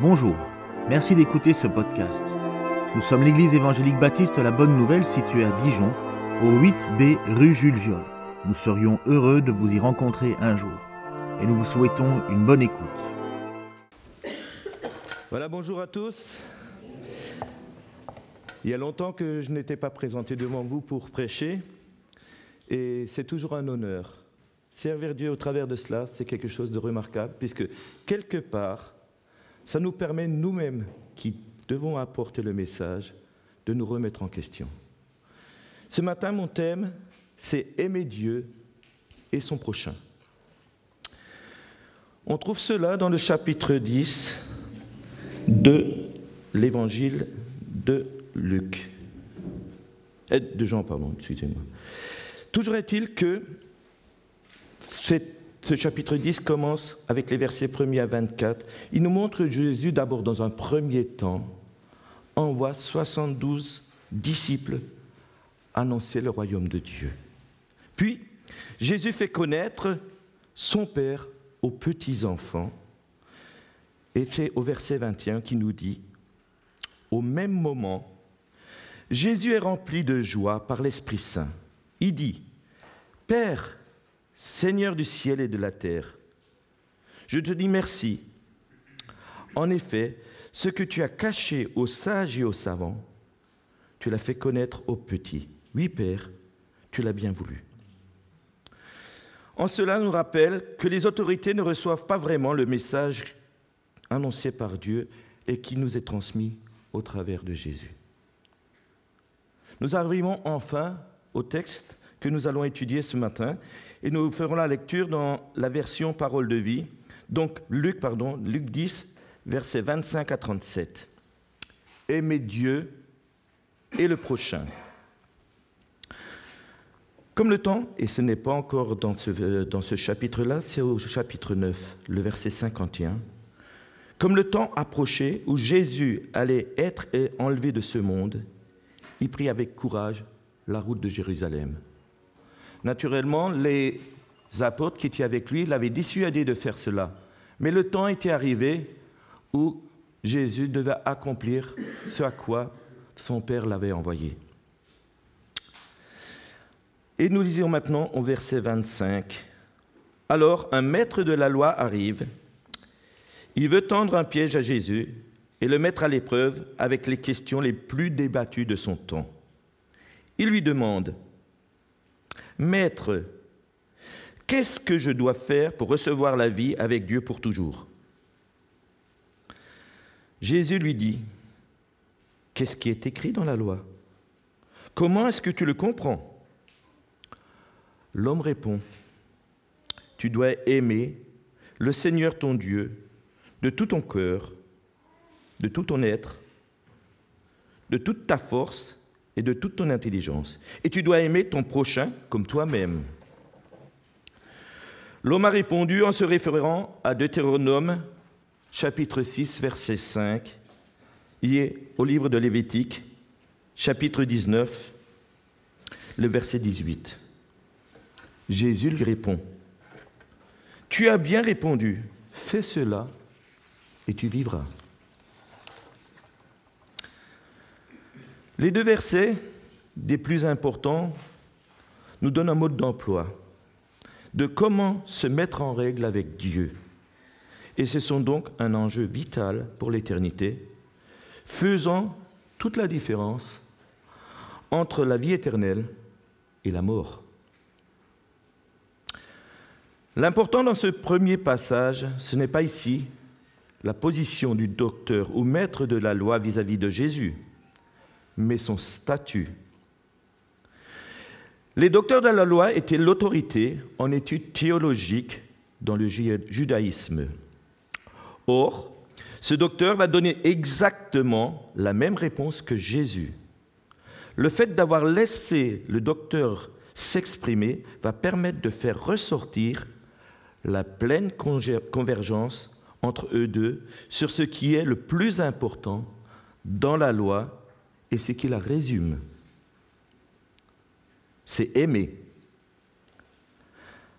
Bonjour, merci d'écouter ce podcast. Nous sommes l'église évangélique baptiste La Bonne Nouvelle située à Dijon, au 8B rue Jules Viol. Nous serions heureux de vous y rencontrer un jour et nous vous souhaitons une bonne écoute. Voilà, bonjour à tous. Il y a longtemps que je n'étais pas présenté devant vous pour prêcher et c'est toujours un honneur. Servir Dieu au travers de cela, c'est quelque chose de remarquable puisque quelque part, ça nous permet nous-mêmes, qui devons apporter le message, de nous remettre en question. Ce matin, mon thème, c'est aimer Dieu et son prochain. On trouve cela dans le chapitre 10 de l'évangile de Luc. Euh, de Jean, pardon, excusez-moi. Toujours est-il que c'est ce chapitre 10 commence avec les versets 1er à 24. Il nous montre que Jésus, d'abord dans un premier temps, envoie 72 disciples annoncer le royaume de Dieu. Puis, Jésus fait connaître son Père aux petits-enfants. Et c'est au verset 21 qui nous dit, au même moment, Jésus est rempli de joie par l'Esprit Saint. Il dit, Père, Seigneur du ciel et de la terre, je te dis merci. En effet, ce que tu as caché aux sages et aux savants, tu l'as fait connaître aux petits. Oui, Père, tu l'as bien voulu. En cela nous rappelle que les autorités ne reçoivent pas vraiment le message annoncé par Dieu et qui nous est transmis au travers de Jésus. Nous arrivons enfin au texte que nous allons étudier ce matin et nous ferons la lecture dans la version Parole de vie. Donc Luc, pardon, Luc 10, versets 25 à 37. Aimez Dieu et le prochain. Comme le temps, et ce n'est pas encore dans ce, dans ce chapitre-là, c'est au chapitre 9, le verset 51. Comme le temps approchait où Jésus allait être enlevé de ce monde, il prit avec courage la route de Jérusalem. Naturellement, les apôtres qui étaient avec lui l'avaient dissuadé de faire cela. Mais le temps était arrivé où Jésus devait accomplir ce à quoi son Père l'avait envoyé. Et nous lisons maintenant au verset 25. Alors un maître de la loi arrive, il veut tendre un piège à Jésus et le mettre à l'épreuve avec les questions les plus débattues de son temps. Il lui demande, Maître, qu'est-ce que je dois faire pour recevoir la vie avec Dieu pour toujours? Jésus lui dit, Qu'est-ce qui est écrit dans la loi? Comment est-ce que tu le comprends? L'homme répond, Tu dois aimer le Seigneur ton Dieu de tout ton cœur, de tout ton être, de toute ta force et de toute ton intelligence. Et tu dois aimer ton prochain comme toi-même. L'homme a répondu en se référant à Deutéronome chapitre 6 verset 5 est au livre de Lévitique chapitre 19 le verset 18. Jésus lui répond, Tu as bien répondu, fais cela et tu vivras. Les deux versets, des plus importants, nous donnent un mode d'emploi de comment se mettre en règle avec Dieu. Et ce sont donc un enjeu vital pour l'éternité, faisant toute la différence entre la vie éternelle et la mort. L'important dans ce premier passage, ce n'est pas ici la position du docteur ou maître de la loi vis-à-vis -vis de Jésus, mais son statut. Les docteurs de la loi étaient l'autorité en études théologiques dans le judaïsme. Or, ce docteur va donner exactement la même réponse que Jésus. Le fait d'avoir laissé le docteur s'exprimer va permettre de faire ressortir la pleine convergence entre eux deux sur ce qui est le plus important dans la loi et ce qui la résume. C'est aimer.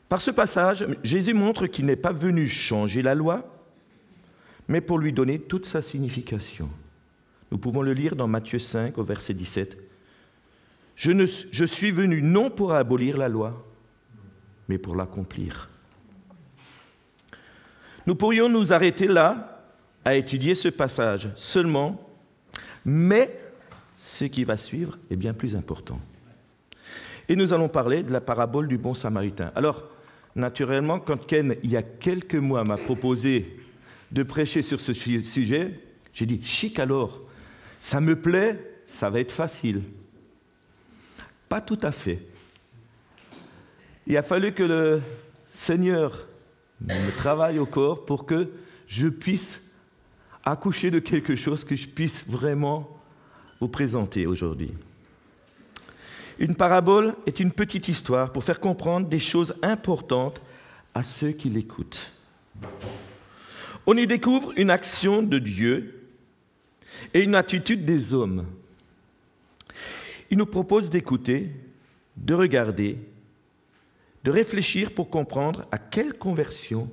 Par ce passage, Jésus montre qu'il n'est pas venu changer la loi, mais pour lui donner toute sa signification. Nous pouvons le lire dans Matthieu 5 au verset 17. Je, ne, je suis venu non pour abolir la loi, mais pour l'accomplir. Nous pourrions nous arrêter là à étudier ce passage seulement, mais ce qui va suivre est bien plus important. Et nous allons parler de la parabole du bon samaritain. Alors, naturellement, quand Ken, il y a quelques mois, m'a proposé de prêcher sur ce sujet, j'ai dit, chic alors, ça me plaît, ça va être facile. Pas tout à fait. Il a fallu que le Seigneur me travaille au corps pour que je puisse accoucher de quelque chose que je puisse vraiment vous présenter aujourd'hui. Une parabole est une petite histoire pour faire comprendre des choses importantes à ceux qui l'écoutent. On y découvre une action de Dieu et une attitude des hommes. Il nous propose d'écouter, de regarder, de réfléchir pour comprendre à quelle conversion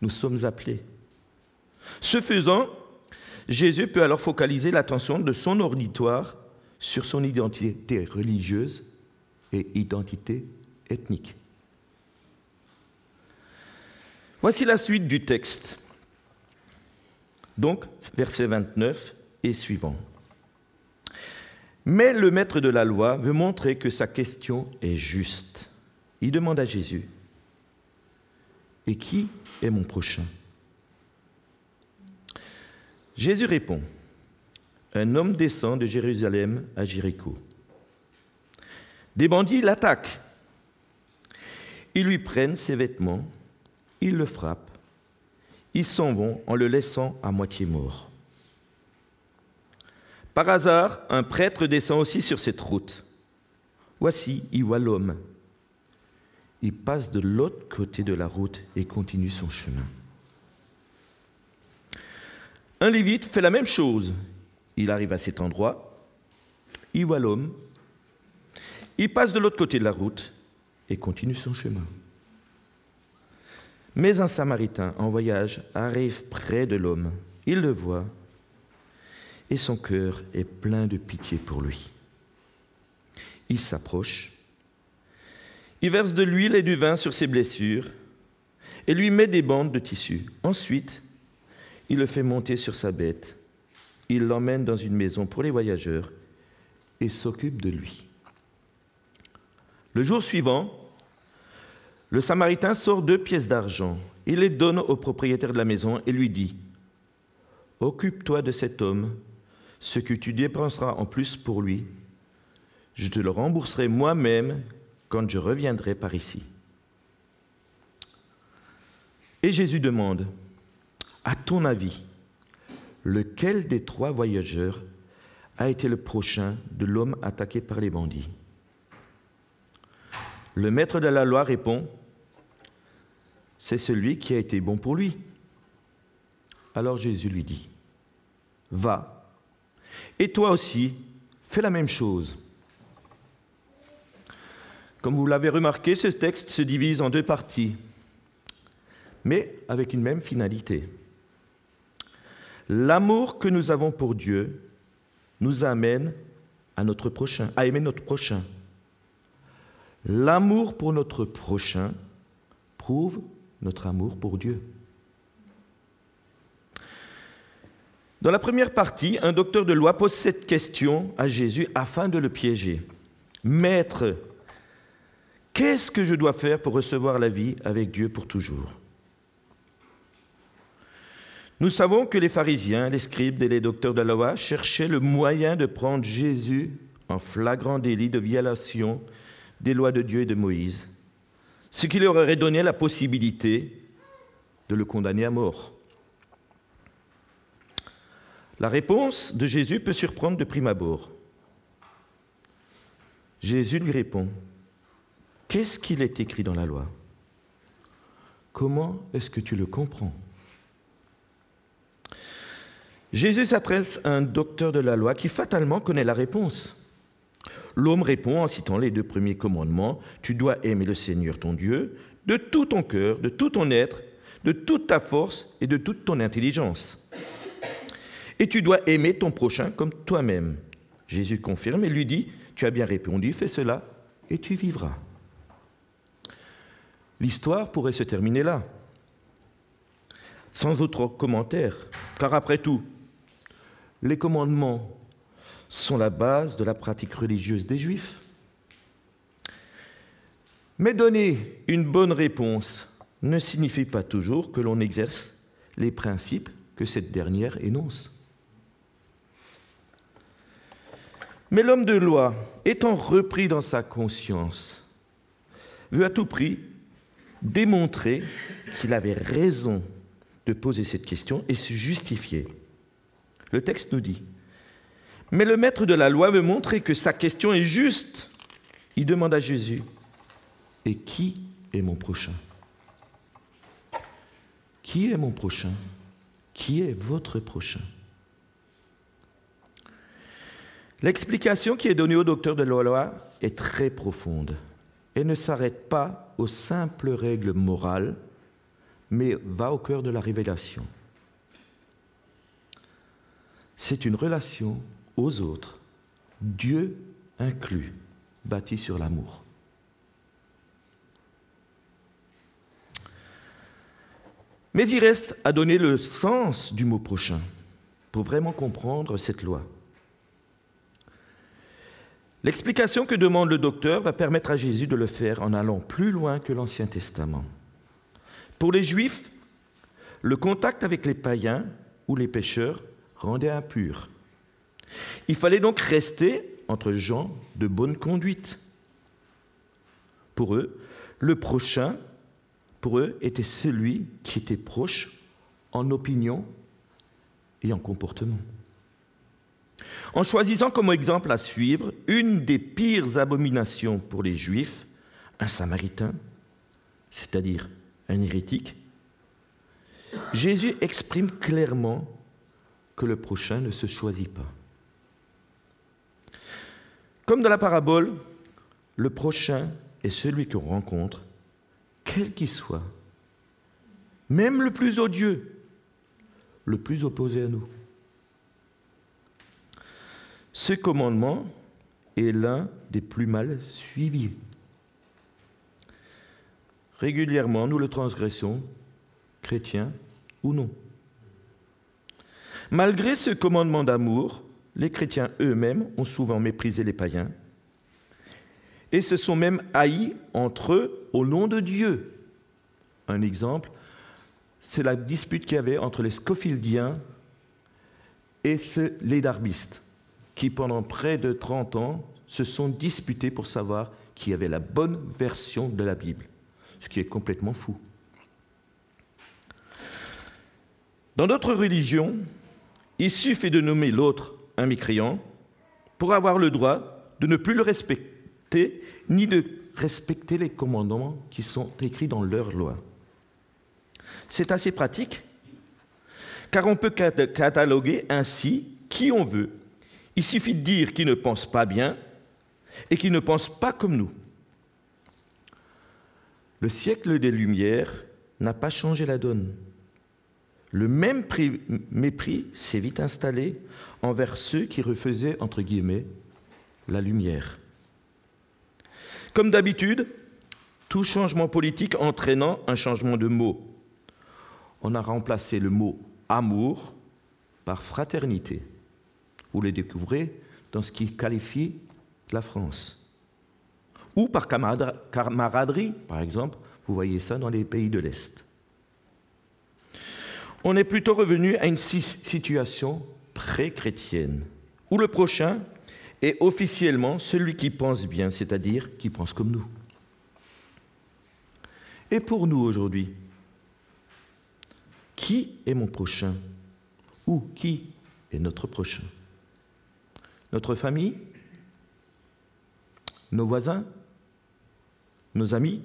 nous sommes appelés. Ce faisant, Jésus peut alors focaliser l'attention de son auditoire sur son identité religieuse et identité ethnique. Voici la suite du texte. Donc, verset 29 et suivant. Mais le maître de la loi veut montrer que sa question est juste. Il demande à Jésus, Et qui est mon prochain? Jésus répond, Un homme descend de Jérusalem à Jéricho. Des bandits l'attaquent. Ils lui prennent ses vêtements, ils le frappent, ils s'en vont en le laissant à moitié mort. Par hasard, un prêtre descend aussi sur cette route. Voici, il voit l'homme. Il passe de l'autre côté de la route et continue son chemin. Un lévite fait la même chose. Il arrive à cet endroit, il voit l'homme, il passe de l'autre côté de la route et continue son chemin. Mais un samaritain en voyage arrive près de l'homme. Il le voit et son cœur est plein de pitié pour lui. Il s'approche, il verse de l'huile et du vin sur ses blessures et lui met des bandes de tissu. Ensuite, il le fait monter sur sa bête, il l'emmène dans une maison pour les voyageurs et s'occupe de lui. Le jour suivant, le Samaritain sort deux pièces d'argent. Il les donne au propriétaire de la maison et lui dit, Occupe-toi de cet homme ce que tu dépenseras en plus pour lui, je te le rembourserai moi-même quand je reviendrai par ici. Et Jésus demande, à ton avis, lequel des trois voyageurs a été le prochain de l'homme attaqué par les bandits? Le maître de la loi répond, c'est celui qui a été bon pour lui. Alors Jésus lui dit, va et toi aussi, fais la même chose. Comme vous l'avez remarqué, ce texte se divise en deux parties, mais avec une même finalité. L'amour que nous avons pour Dieu nous amène à notre prochain, à aimer notre prochain. L'amour pour notre prochain prouve notre amour pour Dieu. Dans la première partie, un docteur de loi pose cette question à Jésus afin de le piéger. Maître, qu'est-ce que je dois faire pour recevoir la vie avec Dieu pour toujours? Nous savons que les pharisiens, les scribes et les docteurs de la loi cherchaient le moyen de prendre Jésus en flagrant délit de violation des lois de Dieu et de Moïse, ce qui leur aurait donné la possibilité de le condamner à mort. La réponse de Jésus peut surprendre de prime abord. Jésus lui répond, Qu'est-ce qu'il est écrit dans la loi? Comment est-ce que tu le comprends? Jésus s'adresse à un docteur de la loi qui fatalement connaît la réponse. L'homme répond en citant les deux premiers commandements, Tu dois aimer le Seigneur ton Dieu de tout ton cœur, de tout ton être, de toute ta force et de toute ton intelligence. Et tu dois aimer ton prochain comme toi-même. Jésus confirme et lui dit, tu as bien répondu, fais cela et tu vivras. L'histoire pourrait se terminer là, sans autre commentaire, car après tout, les commandements sont la base de la pratique religieuse des Juifs. Mais donner une bonne réponse ne signifie pas toujours que l'on exerce les principes que cette dernière énonce. Mais l'homme de loi, étant repris dans sa conscience, veut à tout prix démontrer qu'il avait raison de poser cette question et se justifier. Le texte nous dit, mais le maître de la loi veut montrer que sa question est juste. Il demande à Jésus, et qui est mon prochain? Qui est mon prochain? Qui est votre prochain? L'explication qui est donnée au docteur de la loi est très profonde et ne s'arrête pas aux simples règles morales, mais va au cœur de la révélation. C'est une relation aux autres, Dieu inclus, bâtie sur l'amour. Mais il reste à donner le sens du mot prochain pour vraiment comprendre cette loi. L'explication que demande le docteur va permettre à Jésus de le faire en allant plus loin que l'Ancien Testament. Pour les Juifs, le contact avec les païens ou les pécheurs impur. Il fallait donc rester entre gens de bonne conduite. Pour eux, le prochain pour eux, était celui qui était proche en opinion et en comportement. En choisissant comme exemple à suivre une des pires abominations pour les Juifs, un Samaritain, c'est-à-dire un hérétique, Jésus exprime clairement que le prochain ne se choisit pas. Comme dans la parabole, le prochain est celui qu'on rencontre quel qu'il soit, même le plus odieux, le plus opposé à nous. Ce commandement est l'un des plus mal suivis. Régulièrement, nous le transgressons, chrétiens ou non. Malgré ce commandement d'amour, les chrétiens eux-mêmes ont souvent méprisé les païens et se sont même haïs entre eux au nom de Dieu. Un exemple, c'est la dispute qu'il y avait entre les Scofieldiens et les Darbistes, qui pendant près de 30 ans se sont disputés pour savoir qui avait la bonne version de la Bible, ce qui est complètement fou. Dans notre religion, il suffit de nommer l'autre un mécréant pour avoir le droit de ne plus le respecter ni de respecter les commandements qui sont écrits dans leur loi. C'est assez pratique, car on peut cataloguer ainsi qui on veut. Il suffit de dire qui ne pense pas bien et qui ne pense pas comme nous. Le siècle des Lumières n'a pas changé la donne. Le même mépris s'est vite installé envers ceux qui refaisaient, entre guillemets, la lumière. Comme d'habitude, tout changement politique entraînant un changement de mot. On a remplacé le mot amour par fraternité. Vous le découvrez dans ce qui qualifie la France. Ou par camaraderie, par exemple, vous voyez ça dans les pays de l'Est. On est plutôt revenu à une situation pré-chrétienne, où le prochain est officiellement celui qui pense bien, c'est-à-dire qui pense comme nous. Et pour nous aujourd'hui, qui est mon prochain Ou qui est notre prochain? Notre famille? Nos voisins? Nos amis?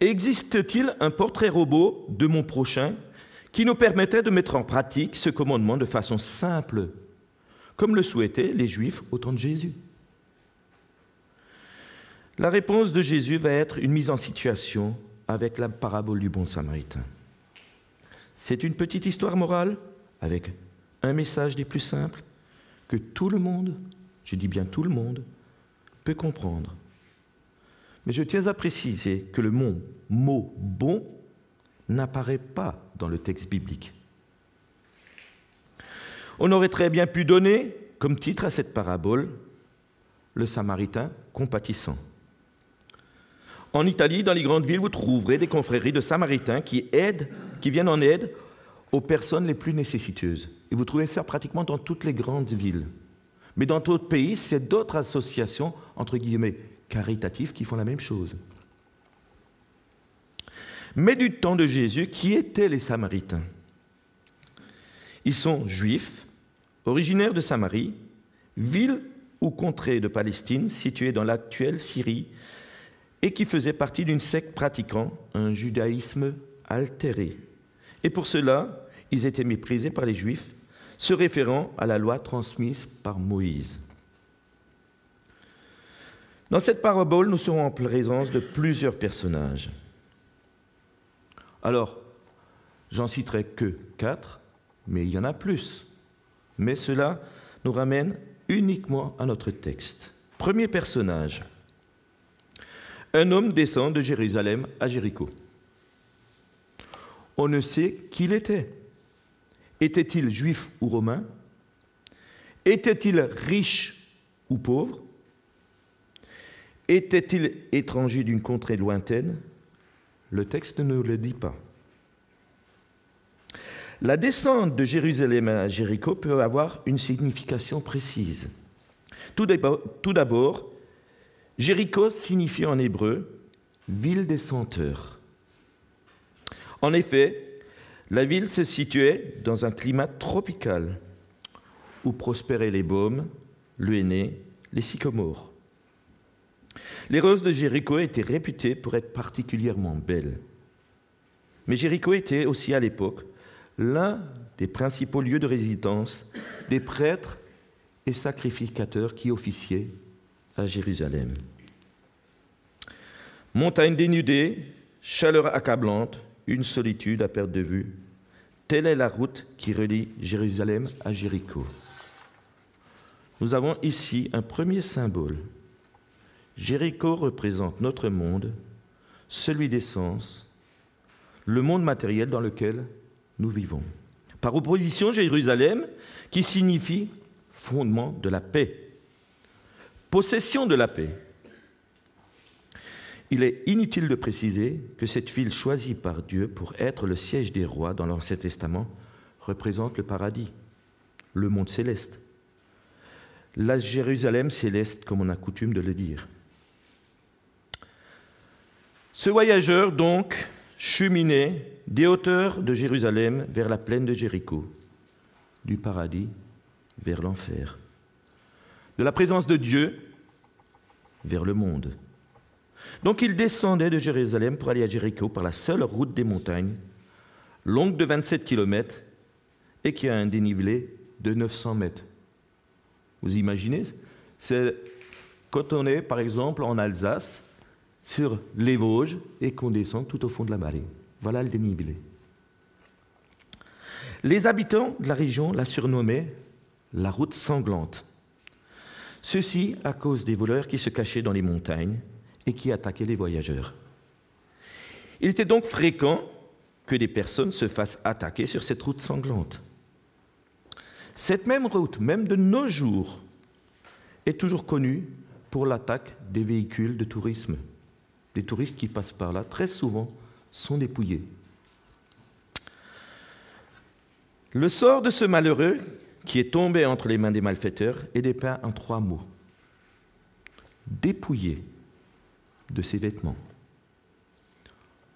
Existe-t-il un portrait robot de mon prochain qui nous permettait de mettre en pratique ce commandement de façon simple comme le souhaitaient les Juifs au temps de Jésus? La réponse de Jésus va être une mise en situation avec la parabole du bon samaritain. C'est une petite histoire morale avec un message des plus simples que tout le monde, je dis bien tout le monde, peut comprendre. Mais je tiens à préciser que le mot, mot bon n'apparaît pas dans le texte biblique. On aurait très bien pu donner comme titre à cette parabole le Samaritain compatissant. En Italie, dans les grandes villes, vous trouverez des confréries de Samaritains qui aident, qui viennent en aide aux personnes les plus nécessiteuses. Et vous trouvez ça pratiquement dans toutes les grandes villes. Mais dans d'autres pays, c'est d'autres associations, entre guillemets, caritatives qui font la même chose. Mais du temps de Jésus, qui étaient les Samaritains? Ils sont juifs, originaires de Samarie, ville ou contrée de Palestine située dans l'actuelle Syrie et qui faisaient partie d'une secte pratiquant un judaïsme altéré. Et pour cela, ils étaient méprisés par les Juifs, se référant à la loi transmise par Moïse. Dans cette parabole, nous serons en présence de plusieurs personnages. Alors, j'en citerai que quatre, mais il y en a plus. Mais cela nous ramène uniquement à notre texte. Premier personnage. Un homme descend de Jérusalem à Jéricho. On ne sait qui il était. Était-il juif ou romain? Était-il riche ou pauvre? Était-il étranger d'une contrée lointaine? Le texte ne le dit pas. La descente de Jérusalem à Jéricho peut avoir une signification précise. Tout d'abord, Jéricho signifie en hébreu ville des senteurs. En effet, la ville se situait dans un climat tropical où prospéraient les baumes, le les sycomores. Les roses de Jéricho étaient réputées pour être particulièrement belles. Mais Jéricho était aussi à l'époque l'un des principaux lieux de résidence des prêtres et sacrificateurs qui officiaient à Jérusalem. Montagne dénudée, chaleur accablante, une solitude à perte de vue. Telle est la route qui relie Jérusalem à Jéricho. Nous avons ici un premier symbole. Jéricho représente notre monde, celui des sens, le monde matériel dans lequel nous vivons. Par opposition, Jérusalem, qui signifie fondement de la paix, possession de la paix. Il est inutile de préciser que cette ville choisie par Dieu pour être le siège des rois dans l'Ancien Testament représente le paradis, le monde céleste. La Jérusalem céleste, comme on a coutume de le dire. Ce voyageur, donc, cheminait des hauteurs de Jérusalem vers la plaine de Jéricho, du paradis vers l'enfer, de la présence de Dieu vers le monde. Donc il descendait de Jérusalem pour aller à Jéricho par la seule route des montagnes, longue de 27 km et qui a un dénivelé de 900 mètres. Vous imaginez C'est quand on est, par exemple, en Alsace, sur les Vosges, et qu'on descend tout au fond de la vallée. Voilà le dénivelé. Les habitants de la région la surnommaient la route sanglante. Ceci à cause des voleurs qui se cachaient dans les montagnes et qui attaquaient les voyageurs. Il était donc fréquent que des personnes se fassent attaquer sur cette route sanglante. Cette même route, même de nos jours, est toujours connue pour l'attaque des véhicules de tourisme. Les touristes qui passent par là, très souvent, sont dépouillés. Le sort de ce malheureux qui est tombé entre les mains des malfaiteurs est dépeint en trois mots. Dépouillé de ses vêtements,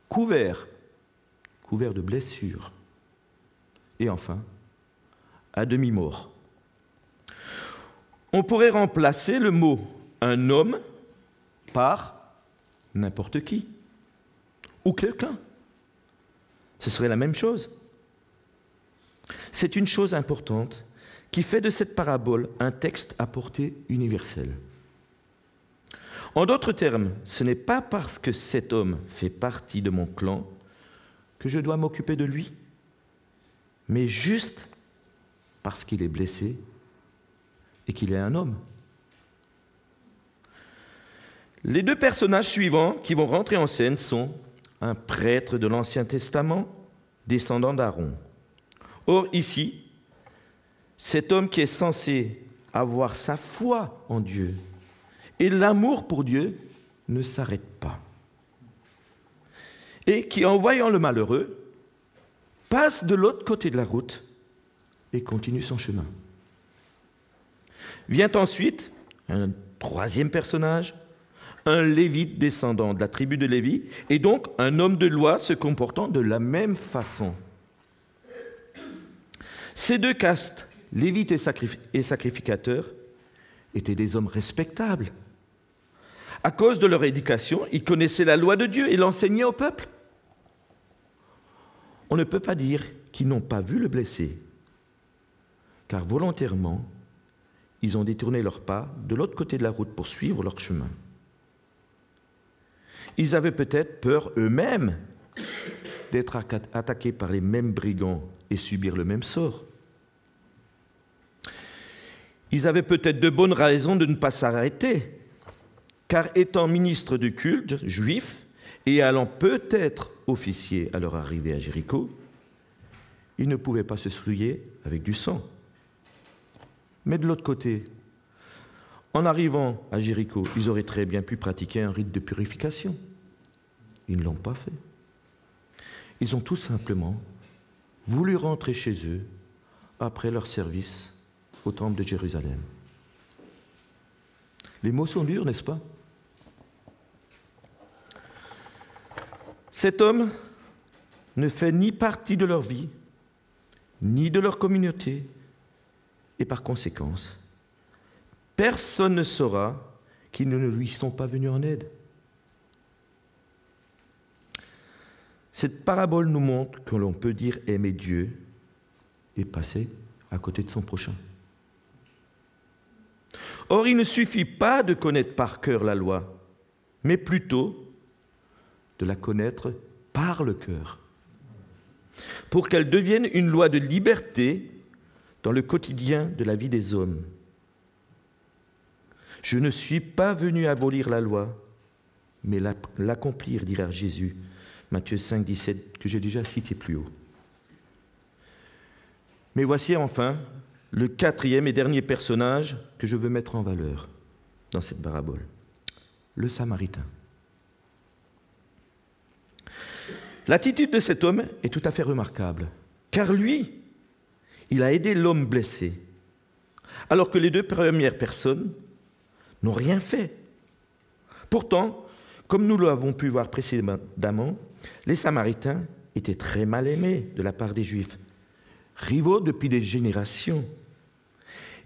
couvert, couvert de blessures, et enfin, à demi-mort. On pourrait remplacer le mot un homme par n'importe qui ou quelqu'un. Ce serait la même chose. C'est une chose importante qui fait de cette parabole un texte à portée universelle. En d'autres termes, ce n'est pas parce que cet homme fait partie de mon clan que je dois m'occuper de lui, mais juste parce qu'il est blessé et qu'il est un homme. Les deux personnages suivants qui vont rentrer en scène sont un prêtre de l'Ancien Testament, descendant d'Aaron. Or, ici, cet homme qui est censé avoir sa foi en Dieu et l'amour pour Dieu ne s'arrête pas. Et qui, en voyant le malheureux, passe de l'autre côté de la route et continue son chemin. Vient ensuite un troisième personnage, un lévite descendant de la tribu de Lévi, et donc un homme de loi se comportant de la même façon. Ces deux castes, lévite et sacrificateur, étaient des hommes respectables. À cause de leur éducation, ils connaissaient la loi de Dieu et l'enseignaient au peuple. On ne peut pas dire qu'ils n'ont pas vu le blessé, car volontairement, ils ont détourné leur pas de l'autre côté de la route pour suivre leur chemin. Ils avaient peut-être peur eux-mêmes d'être attaqués par les mêmes brigands et subir le même sort. Ils avaient peut-être de bonnes raisons de ne pas s'arrêter, car étant ministres du culte juif et allant peut-être officier à leur arrivée à Jéricho, ils ne pouvaient pas se souiller avec du sang. Mais de l'autre côté, en arrivant à Jéricho, ils auraient très bien pu pratiquer un rite de purification. Ils ne l'ont pas fait. Ils ont tout simplement voulu rentrer chez eux après leur service au temple de Jérusalem. Les mots sont durs, n'est-ce pas? Cet homme ne fait ni partie de leur vie, ni de leur communauté, et par conséquence, personne ne saura qu'ils ne lui sont pas venus en aide. Cette parabole nous montre que l'on peut dire aimer Dieu et passer à côté de son prochain. Or, il ne suffit pas de connaître par cœur la loi, mais plutôt de la connaître par le cœur, pour qu'elle devienne une loi de liberté dans le quotidien de la vie des hommes. Je ne suis pas venu abolir la loi, mais l'accomplir, dira Jésus, Matthieu 5, 17, que j'ai déjà cité plus haut. Mais voici enfin le quatrième et dernier personnage que je veux mettre en valeur dans cette parabole, le Samaritain. L'attitude de cet homme est tout à fait remarquable, car lui, il a aidé l'homme blessé, alors que les deux premières personnes n'ont rien fait. Pourtant, comme nous l'avons pu voir précédemment, les Samaritains étaient très mal aimés de la part des Juifs, rivaux depuis des générations.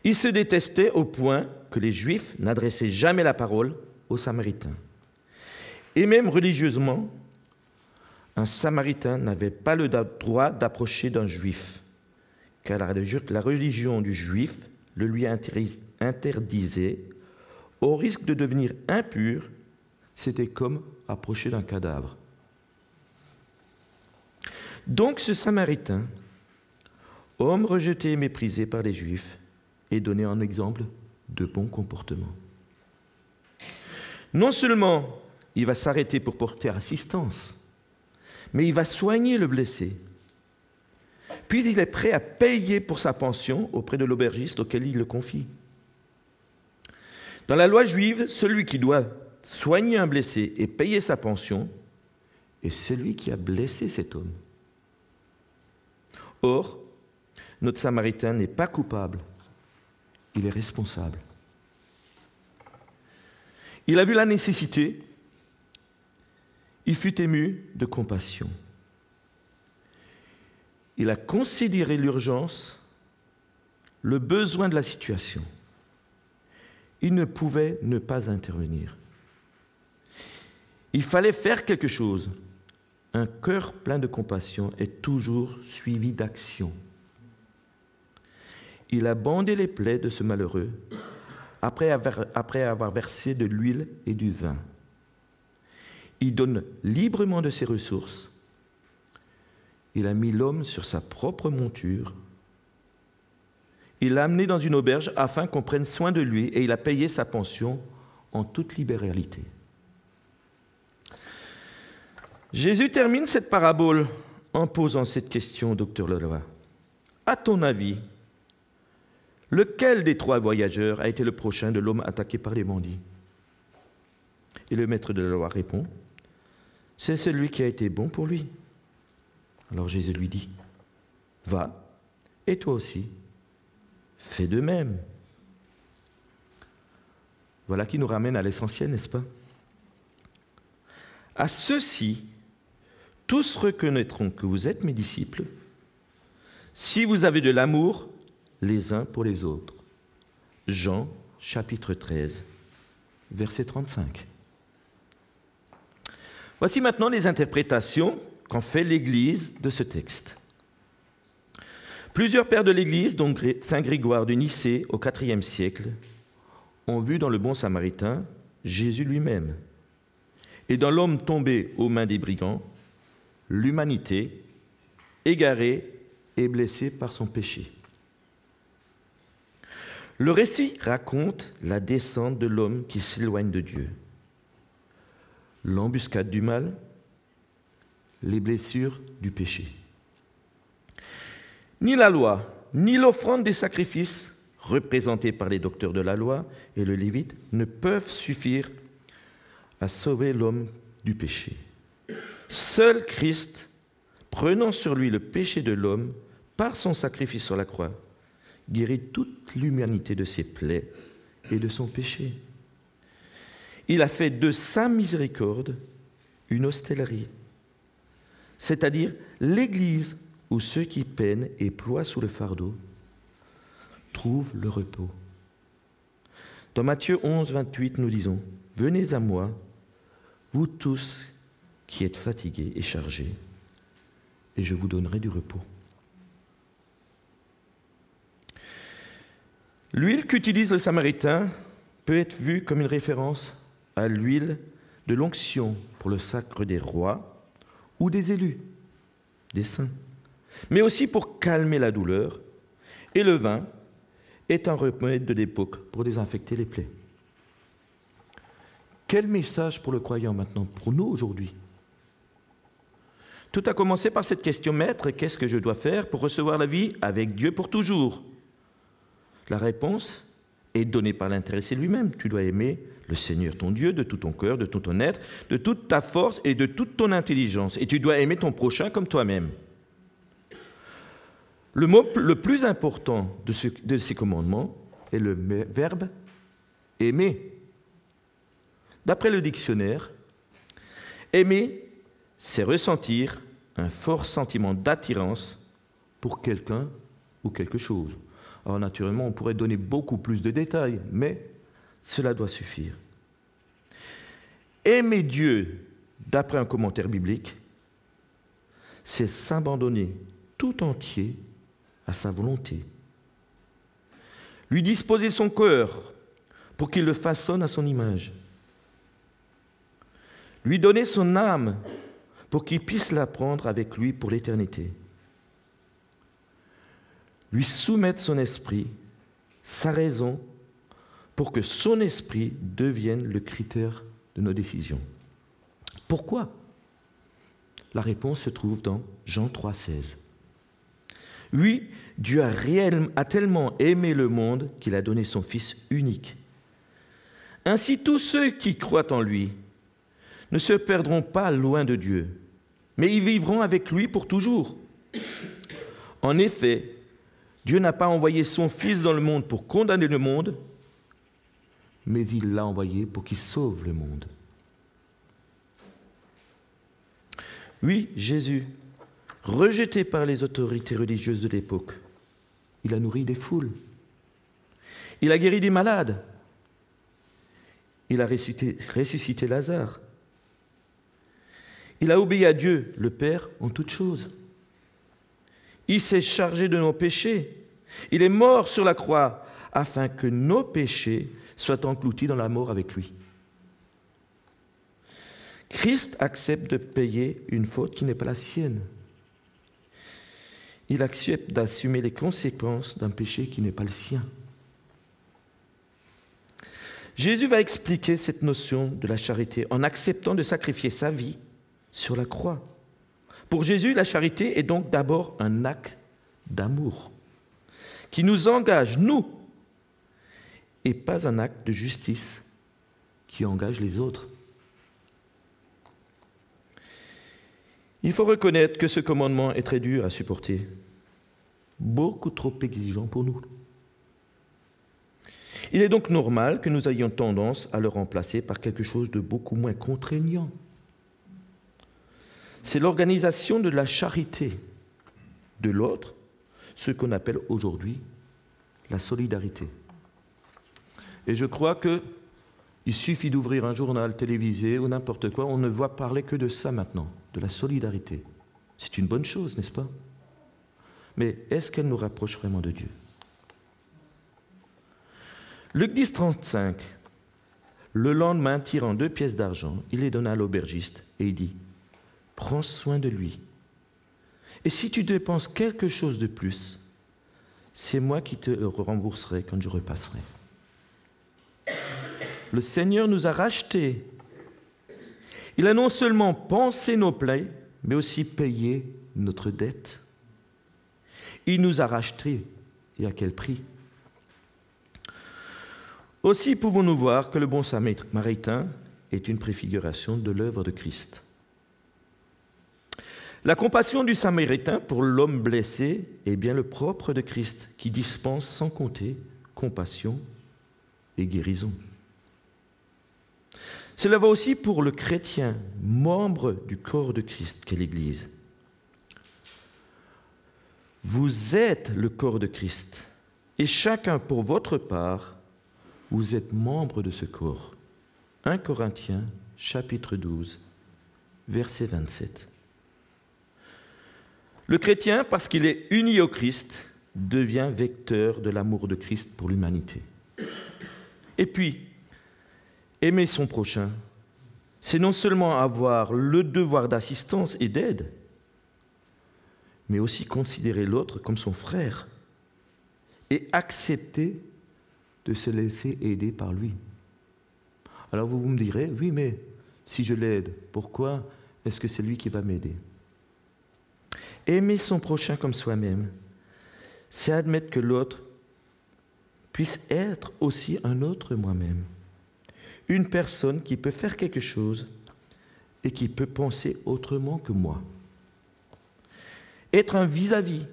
Ils se détestaient au point que les Juifs n'adressaient jamais la parole aux Samaritains. Et même religieusement, un Samaritain n'avait pas le droit d'approcher d'un Juif, car la religion du Juif le lui interdisait, au risque de devenir impur, c'était comme approcher d'un cadavre. Donc ce Samaritain, homme rejeté et méprisé par les Juifs, est donné en exemple de bon comportement. Non seulement il va s'arrêter pour porter assistance, mais il va soigner le blessé. Puis il est prêt à payer pour sa pension auprès de l'aubergiste auquel il le confie. Dans la loi juive, celui qui doit soigner un blessé et payer sa pension est celui qui a blessé cet homme. Or, notre Samaritain n'est pas coupable, il est responsable. Il a vu la nécessité, il fut ému de compassion. Il a considéré l'urgence, le besoin de la situation. Il ne pouvait ne pas intervenir. Il fallait faire quelque chose. Un cœur plein de compassion est toujours suivi d'action. Il a bandé les plaies de ce malheureux après avoir, versé de l'huile et du vin. Il donne librement de ses ressources. Il a mis l'homme sur sa propre monture. Il l'a amené dans une auberge afin qu'on prenne soin de lui et il a payé sa pension en toute libéralité. Jésus termine cette parabole en posant cette question au docteur Leroy. À ton avis, lequel des trois voyageurs a été le prochain de l'homme attaqué par les bandits? Et le maître de la loi répond, c'est celui qui a été bon pour lui. Alors Jésus lui dit, va, et toi aussi, fais de même. Voilà qui nous ramène à l'essentiel, n'est-ce pas? À ceux-ci, tous reconnaîtront que vous êtes mes disciples si vous avez de l'amour les uns pour les autres. Jean chapitre 13, verset 35. Voici maintenant les interprétations qu'en fait l'Église de ce texte. Plusieurs pères de l'Église, dont Saint Grégoire de Nicée au IVe siècle, ont vu dans le bon samaritain Jésus lui-même, et dans l'homme tombé aux mains des brigands, l'humanité égarée et blessée par son péché. Le récit raconte la descente de l'homme qui s'éloigne de Dieu, l'embuscade du mal, les blessures du péché. Ni la loi, ni l'offrande des sacrifices, représentés par les docteurs de la loi et le Lévite, ne peuvent suffire à sauver l'homme du péché. Seul Christ, prenant sur lui le péché de l'homme par son sacrifice sur la croix, guérit toute l'humanité de ses plaies et de son péché. Il a fait de sa miséricorde une hostellerie, c'est-à-dire l'Église où ceux qui peinent et ploient sous le fardeau trouvent le repos. Dans Matthieu 11, 28, nous disons, Venez à moi, vous tous qui êtes fatigués et chargés, et je vous donnerai du repos. L'huile qu'utilise le Samaritain peut être vue comme une référence à l'huile de l'onction pour le sacre des rois ou des élus, des saints, mais aussi pour calmer la douleur, et le vin est un remède de l'époque pour désinfecter les plaies. Quel message pour le croyant maintenant, pour nous aujourd'hui? Tout a commencé par cette question, Maître, qu'est-ce que je dois faire pour recevoir la vie avec Dieu pour toujours? La réponse est donnée par l'intéressé lui-même. Tu dois aimer le Seigneur ton Dieu de tout ton cœur, de tout ton être, de toute ta force et de toute ton intelligence. Et tu dois aimer ton prochain comme toi-même. Le mot le plus important de, ces commandements est le verbe aimer. D'après le dictionnaire, aimer, c'est ressentir un fort sentiment d'attirance pour quelqu'un ou quelque chose. Alors naturellement, on pourrait donner beaucoup plus de détails, mais cela doit suffire. Aimer Dieu, d'après un commentaire biblique, c'est s'abandonner tout entier à sa volonté. Lui disposer son cœur pour qu'il le façonne à son image. Lui donner son âme pour qu'il puisse la prendre avec lui pour l'éternité lui soumettre son esprit, sa raison, pour que son esprit devienne le critère de nos décisions. Pourquoi? La réponse se trouve dans Jean 3,16. Oui, Dieu a, tellement aimé le monde qu'il a donné son Fils unique. Ainsi tous ceux qui croient en lui ne se perdront pas loin de Dieu, mais ils vivront avec lui pour toujours. En effet, Dieu n'a pas envoyé son Fils dans le monde pour condamner le monde, mais il l'a envoyé pour qu'il sauve le monde. Oui, Jésus, rejeté par les autorités religieuses de l'époque, il a nourri des foules. Il a guéri des malades. Il a ressuscité, Lazare. Il a obéi à Dieu, le Père, en toutes choses. Il s'est chargé de nos péchés. Il est mort sur la croix afin que nos péchés soient engloutis dans la mort avec lui. Christ accepte de payer une faute qui n'est pas la sienne. Il accepte d'assumer les conséquences d'un péché qui n'est pas le sien. Jésus va expliquer cette notion de la charité en acceptant de sacrifier sa vie sur la croix. Pour Jésus, la charité est donc d'abord un acte d'amour qui nous engage, nous, et pas un acte de justice qui engage les autres. Il faut reconnaître que ce commandement est très dur à supporter, beaucoup trop exigeant pour nous. Il est donc normal que nous ayons tendance à le remplacer par quelque chose de beaucoup moins contraignant. C'est l'organisation de la charité de l'autre, ce qu'on appelle aujourd'hui la solidarité. Et je crois qu'il suffit d'ouvrir un journal télévisé ou n'importe quoi, on ne voit parler que de ça maintenant, de la solidarité. C'est une bonne chose, n'est-ce pas? Mais est-ce qu'elle nous rapproche vraiment de Dieu? Luc 10, 35. Le lendemain, tirant deux pièces d'argent, il les donna à l'aubergiste et il dit Prends soin de lui. Et si tu dépenses quelque chose de plus, c'est moi qui te rembourserai quand je repasserai. Le Seigneur nous a rachetés. Il a non seulement pensé nos plaies, mais aussi payé notre dette. Il nous a rachetés. Et à quel prix? Aussi pouvons-nous voir que le bon samaritain est une préfiguration de l'œuvre de Christ. La compassion du samaritain pour l'homme blessé est bien le propre de Christ qui dispense sans compter compassion et guérison. Cela va aussi pour le chrétien, membre du corps de Christ qu'est l'Église. Vous êtes le corps de Christ et chacun pour votre part vous êtes membre de ce corps. 1 Corinthiens chapitre 12, verset 27. Le chrétien, parce qu'il est uni au Christ, devient vecteur de l'amour de Christ pour l'humanité. Et puis, aimer son prochain, c'est non seulement avoir le devoir d'assistance et d'aide, mais aussi considérer l'autre comme son frère et accepter de se laisser aider par lui. Alors vous, me direz, oui, mais si je l'aide, pourquoi est-ce que c'est lui qui va m'aider? Aimer son prochain comme soi-même, c'est admettre que l'autre puisse être aussi un autre moi-même. Une personne qui peut faire quelque chose et qui peut penser autrement que moi. Être un vis-à-vis, -vis,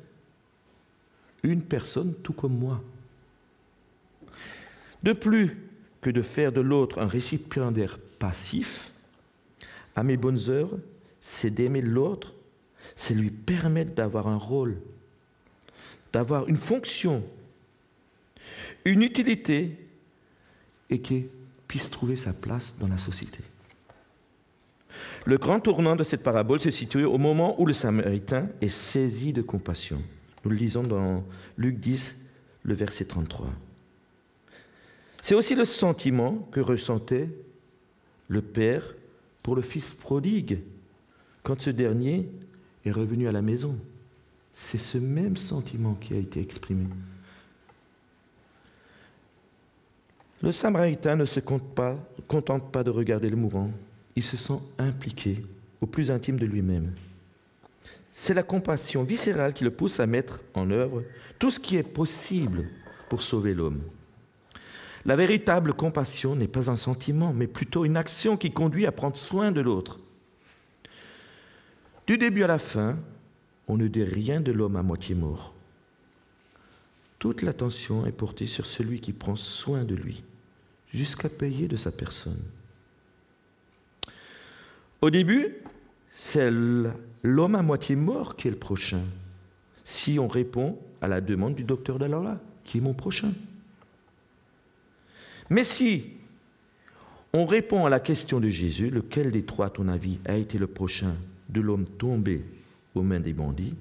une personne tout comme moi. De plus que de faire de l'autre un récipiendaire passif, à mes bonnes heures, c'est d'aimer l'autre, c'est lui permettre d'avoir un rôle, d'avoir une fonction, une utilité et qu'il puisse trouver sa place dans la société. Le grand tournant de cette parabole se situe au moment où le Samaritain est saisi de compassion. Nous le lisons dans Luc 10, le verset 33. C'est aussi le sentiment que ressentait le Père pour le Fils prodigue quand ce dernier est revenu à la maison. C'est ce même sentiment qui a été exprimé. Le Samaritain ne se contente pas de regarder le mourant, il se sent impliqué au plus intime de lui-même. C'est la compassion viscérale qui le pousse à mettre en œuvre tout ce qui est possible pour sauver l'homme. La véritable compassion n'est pas un sentiment, mais plutôt une action qui conduit à prendre soin de l'autre. Du début à la fin, on ne dit rien de l'homme à moitié mort. Toute l'attention est portée sur celui qui prend soin de lui, jusqu'à payer de sa personne. Au début, c'est l'homme à moitié mort qui est le prochain, si on répond à la demande du docteur Dalala, qui est mon prochain. Mais si on répond à la question de Jésus, lequel des trois, à ton avis, a été le prochain de l'homme tombé aux mains des bandits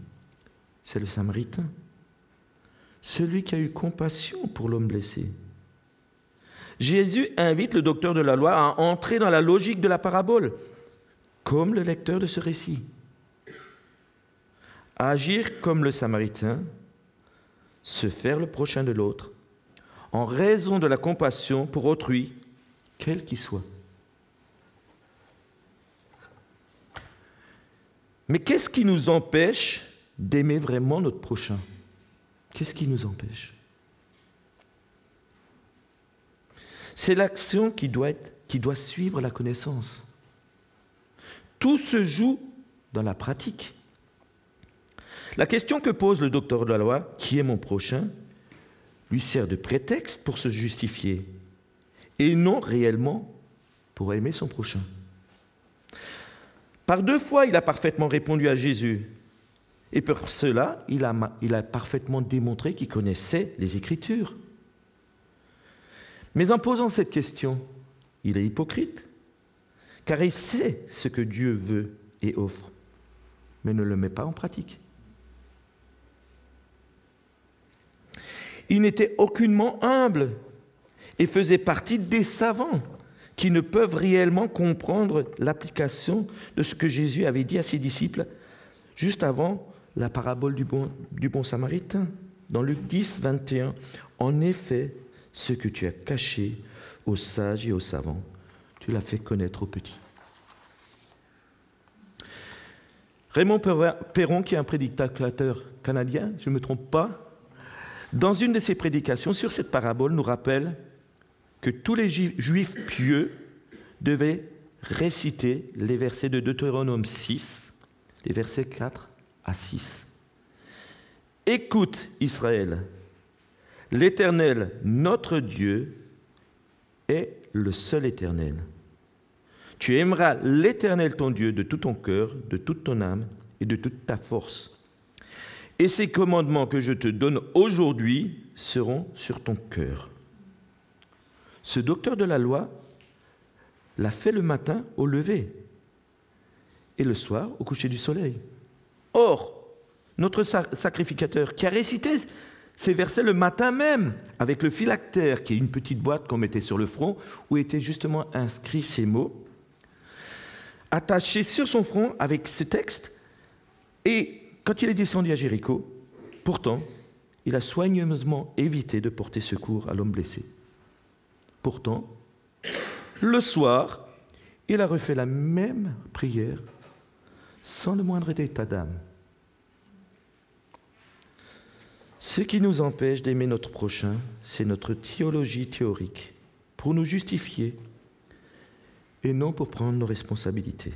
C'est le Samaritain. celui qui a eu compassion pour l'homme blessé. Jésus invite le docteur de la loi à entrer dans la logique de la parabole, comme le lecteur de ce récit. agir comme le Samaritain, se faire le prochain de l'autre, en raison de la compassion pour autrui, quel qu'il soit. Mais qu'est-ce qui nous empêche d'aimer vraiment notre prochain? Qu'est-ce qui nous empêche? C'est l'action qui doit, qui doit suivre la connaissance. Tout se joue dans la pratique. La question que pose le docteur de la loi, qui est mon prochain, lui sert de prétexte pour se justifier, et non réellement pour aimer son prochain. Par deux fois, il a parfaitement répondu à Jésus. Et pour cela, il a, il a parfaitement démontré qu'il connaissait les Écritures. Mais en posant cette question, il est hypocrite, car il sait ce que Dieu veut et offre, mais ne le met pas en pratique. Il n'était aucunement humble et faisait partie des savants qui ne peuvent réellement comprendre l'application de ce que Jésus avait dit à ses disciples juste avant la parabole du bon, samaritain. Dans Luc 10, 21, en effet, ce que tu as caché aux sages et aux savants, tu l'as fait connaître aux petits. Raymond Perron, qui est un prédicateur canadien, si je ne me trompe pas, dans une de ses prédications sur cette parabole, nous rappelle que tous les juifs pieux devaient réciter les versets de Deutéronome 6, les versets 4 à 6. Écoute Israël, L'Éternel, notre Dieu, est le seul Éternel. Tu aimeras l'Éternel ton Dieu de tout ton cœur, de toute ton âme et de toute ta force. Et ces commandements que je te donne aujourd'hui seront sur ton cœur. Ce docteur de la loi l'a fait le matin au lever et le soir au coucher du soleil. Or, notre sacrificateur qui a récité ces versets le matin même, avec le phylactère, qui est une petite boîte qu'on mettait sur le front, où étaient justement inscrits ces mots, attachés sur son front avec ce texte. Et quand il est descendu à Jéricho, pourtant, il a soigneusement évité de porter secours à l'homme blessé. Pourtant, le soir, il a refait la même prière sans le moindre état d'âme. Ce qui nous empêche d'aimer notre prochain, c'est notre théologie théorique, pour nous justifier et non pour prendre nos responsabilités.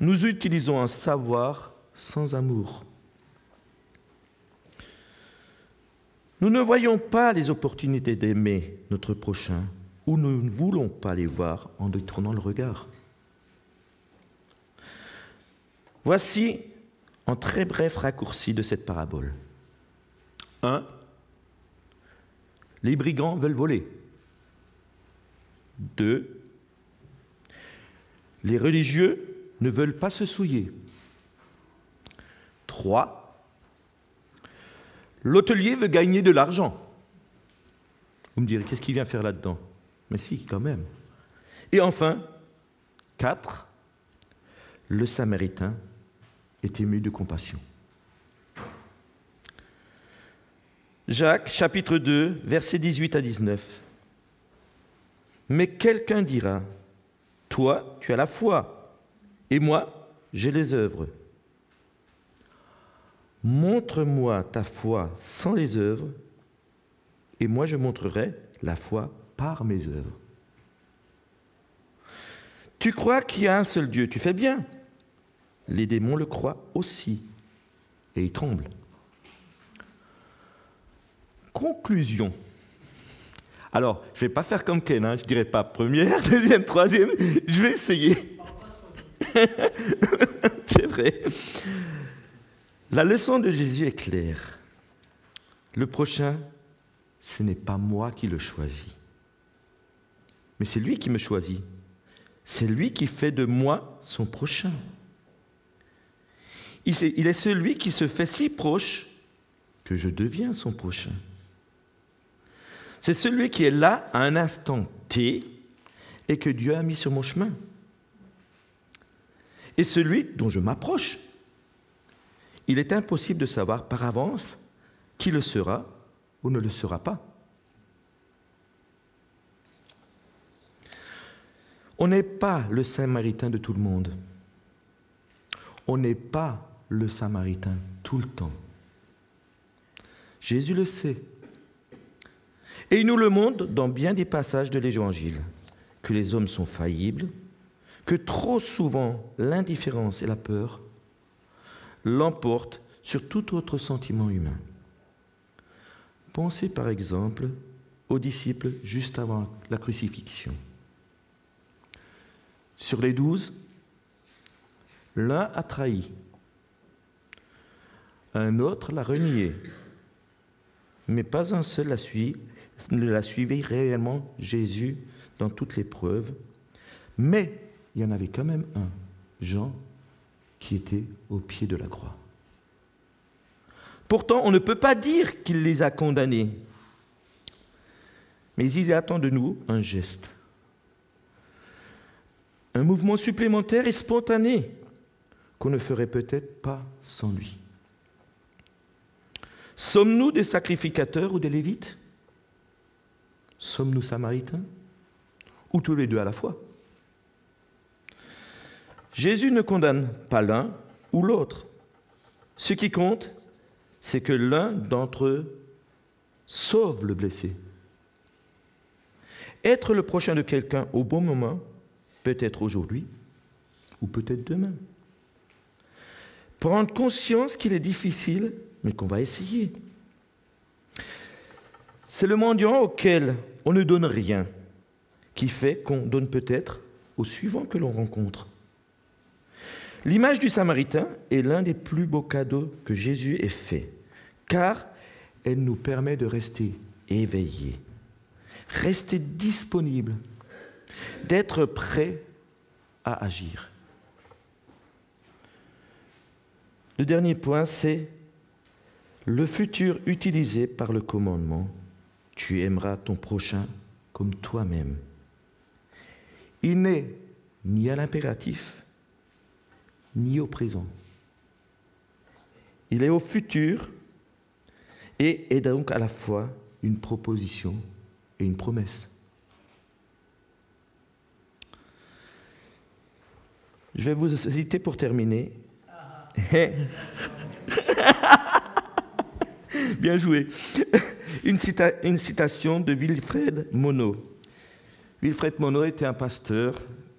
Nous utilisons un savoir sans amour. Nous ne voyons pas les opportunités d'aimer notre prochain ou nous ne voulons pas les voir en détournant le regard. Voici en très bref raccourci de cette parabole. 1. Les brigands veulent voler. 2. Les religieux ne veulent pas se souiller. 3. L'hôtelier veut gagner de l'argent. Vous me direz, qu'est-ce qu'il vient faire là-dedans? Mais si, quand même. Et enfin, 4. Le Samaritain est ému de compassion. Jacques chapitre 2, versets 18 à 19. Mais quelqu'un dira, toi tu as la foi, et moi j'ai les œuvres. Montre-moi ta foi sans les œuvres, et moi je montrerai la foi par mes œuvres. Tu crois qu'il y a un seul Dieu, tu fais bien. Les démons le croient aussi, et ils tremblent. Conclusion. Alors, je ne vais pas faire comme Ken, hein, je ne dirais pas première, deuxième, troisième, je vais essayer. C'est vrai. La leçon de Jésus est claire. Le prochain, ce n'est pas moi qui le choisis, mais c'est lui qui me choisit. C'est lui qui fait de moi son prochain. Il est celui qui se fait si proche que je deviens son prochain. C'est celui qui est là à un instant T et que Dieu a mis sur mon chemin. Et celui dont je m'approche. Il est impossible de savoir par avance qui le sera ou ne le sera pas. On n'est pas le samaritain de tout le monde. On n'est pas le samaritain tout le temps. Jésus le sait. Et il nous le montre dans bien des passages de l'Évangile, que les hommes sont faillibles, que trop souvent l'indifférence et la peur l'emportent sur tout autre sentiment humain. Pensez par exemple aux disciples juste avant la crucifixion. Sur les douze, l'un a trahi, un autre l'a renié, mais pas un seul l'a suivi, ne l'a suivi réellement Jésus dans toutes les preuves. Mais il y en avait quand même un, Jean, qui était au pied de la croix. Pourtant, on ne peut pas dire qu'il les a condamnés, mais il attend de nous un geste un mouvement supplémentaire et spontané qu'on ne ferait peut-être pas sans lui. Sommes-nous des sacrificateurs ou des lévites? Sommes-nous samaritains? Ou tous les deux à la fois? Jésus ne condamne pas l'un ou l'autre. Ce qui compte, c'est que l'un d'entre eux sauve le blessé. Être le prochain de quelqu'un au bon moment, peut-être aujourd'hui ou peut-être demain. Prendre conscience qu'il est difficile, mais qu'on va essayer. C'est le mendiant auquel on ne donne rien qui fait qu'on donne peut-être au suivant que l'on rencontre. L'image du Samaritain est l'un des plus beaux cadeaux que Jésus ait fait, car elle nous permet de rester éveillés, rester disponibles d'être prêt à agir. Le dernier point, c'est le futur utilisé par le commandement. Tu aimeras ton prochain comme toi-même. Il n'est ni à l'impératif, ni au présent. Il est au futur et est donc à la fois une proposition et une promesse. Je vais vous citer pour terminer. Bien joué. Une, citation de Wilfred Monod. Wilfred Monod était un pasteur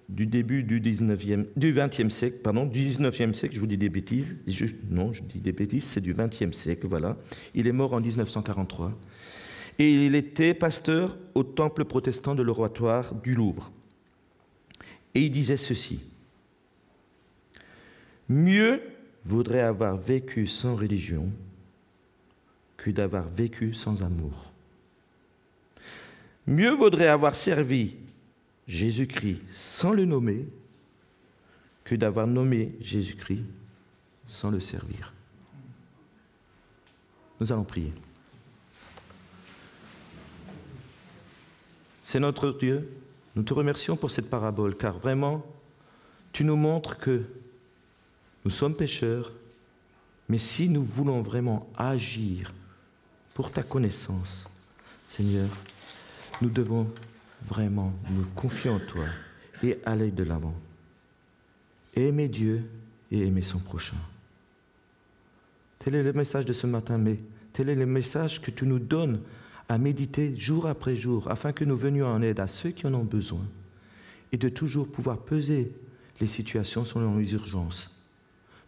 du début du, 19e, du 20e siècle, pardon, du 19e siècle, je vous dis des bêtises, non, je dis des bêtises, c'est du 20e siècle, voilà. Il est mort en 1943. Et il était pasteur au temple protestant de l'oratoire du Louvre. Et il disait ceci Mieux vaudrait avoir vécu sans religion d'avoir vécu sans amour. Mieux vaudrait avoir servi Jésus-Christ sans le nommer que d'avoir nommé Jésus-Christ sans le servir. Nous allons prier. C'est notre Dieu. Nous te remercions pour cette parabole, car vraiment, tu nous montres que nous sommes pécheurs, mais si nous voulons vraiment agir pour ta connaissance, Seigneur, nous devons vraiment nous confier en toi et aller de l'avant. Aimer Dieu et aimer son prochain. Tel est le message de ce matin, mais tel est le message que tu nous donnes à méditer jour après jour, afin que nous venions en aide à ceux qui en ont besoin, et de toujours pouvoir peser les situations selon les urgences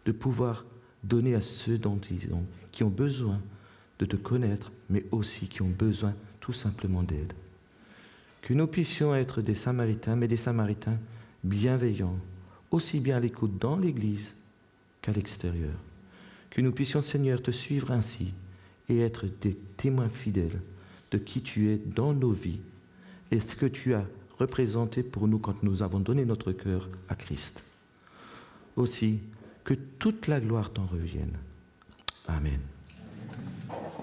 de pouvoir donner à ceux dont ils ont, qui ont besoin de te connaître, mais aussi qui ont besoin tout simplement d'aide. Que nous puissions être des Samaritains, mais des Samaritains bienveillants, aussi bien à l'écoute dans l'Église qu'à l'extérieur. Que nous puissions, Seigneur, te suivre ainsi et être des témoins fidèles de qui tu es dans nos vies et ce que tu as représenté pour nous quand nous avons donné notre cœur à Christ. Aussi, que toute la gloire t'en revienne. Amen. Thank you.